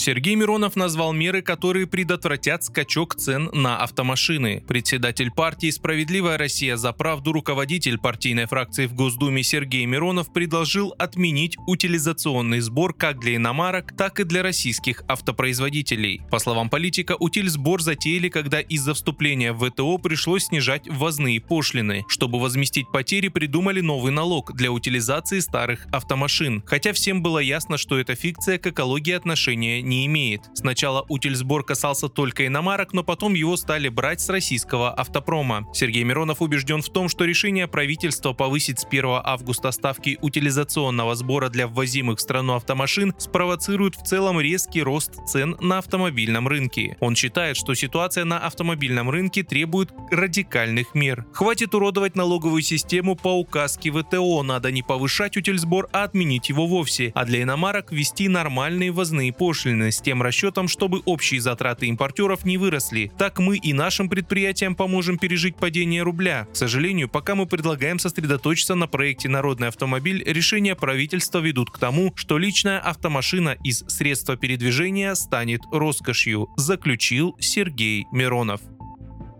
Сергей Миронов назвал меры, которые предотвратят скачок цен на автомашины. Председатель партии «Справедливая Россия за правду» руководитель партийной фракции в Госдуме Сергей Миронов предложил отменить утилизационный сбор как для иномарок, так и для российских автопроизводителей. По словам политика, утильсбор затеяли, когда из-за вступления в ВТО пришлось снижать ввозные пошлины. Чтобы возместить потери, придумали новый налог для утилизации старых автомашин, хотя всем было ясно, что эта фикция к экологии отношения не имеет. Сначала утильсбор касался только иномарок, но потом его стали брать с российского автопрома. Сергей Миронов убежден в том, что решение правительства повысить с 1 августа ставки утилизационного сбора для ввозимых в страну автомашин спровоцирует в целом резкий рост цен на автомобильном рынке. Он считает, что ситуация на автомобильном рынке требует радикальных мер. Хватит уродовать налоговую систему по указке ВТО, надо не повышать утильсбор сбор, а отменить его вовсе, а для иномарок ввести нормальные ввозные пошлины с тем расчетом, чтобы общие затраты импортеров не выросли. Так мы и нашим предприятиям поможем пережить падение рубля. К сожалению, пока мы предлагаем сосредоточиться на проекте «Народный автомобиль», решения правительства ведут к тому, что личная автомашина из средства передвижения станет роскошью, заключил Сергей Миронов.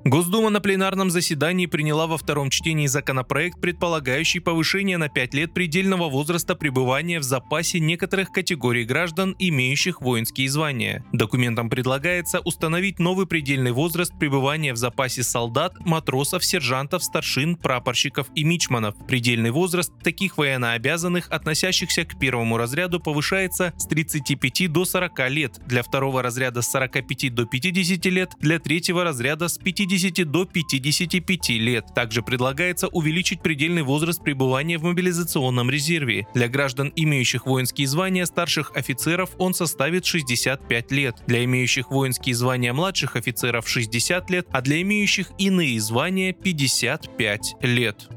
Госдума на пленарном заседании приняла во втором чтении законопроект, предполагающий повышение на 5 лет предельного возраста пребывания в запасе некоторых категорий граждан, имеющих воинские звания. Документом предлагается установить новый предельный возраст пребывания в запасе солдат, матросов, сержантов, старшин, прапорщиков и мичманов. Предельный возраст таких военнообязанных, относящихся к первому разряду, повышается с 35 до 40 лет, для второго разряда с 45 до 50 лет, для третьего разряда с 50 50 до 55 лет. Также предлагается увеличить предельный возраст пребывания в мобилизационном резерве. Для граждан, имеющих воинские звания старших офицеров, он составит 65 лет. Для имеющих воинские звания младших офицеров 60 лет, а для имеющих иные звания 55 лет.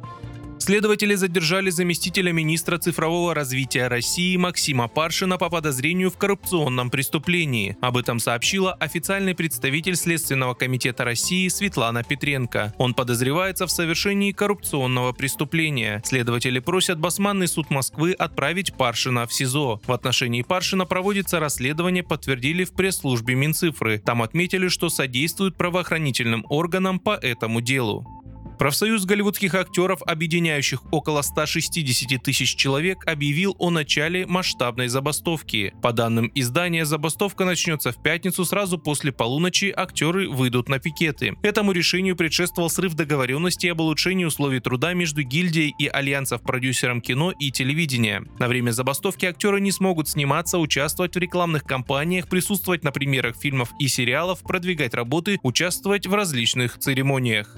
Следователи задержали заместителя министра цифрового развития России Максима Паршина по подозрению в коррупционном преступлении. Об этом сообщила официальный представитель Следственного комитета России Светлана Петренко. Он подозревается в совершении коррупционного преступления. Следователи просят Басманный суд Москвы отправить Паршина в СИЗО. В отношении Паршина проводится расследование, подтвердили в пресс-службе Минцифры. Там отметили, что содействуют правоохранительным органам по этому делу. Профсоюз голливудских актеров, объединяющих около 160 тысяч человек, объявил о начале масштабной забастовки. По данным издания, забастовка начнется в пятницу сразу после полуночи, актеры выйдут на пикеты. Этому решению предшествовал срыв договоренности об улучшении условий труда между гильдией и альянсов продюсером кино и телевидения. На время забастовки актеры не смогут сниматься, участвовать в рекламных кампаниях, присутствовать на премьерах фильмов и сериалов, продвигать работы, участвовать в различных церемониях.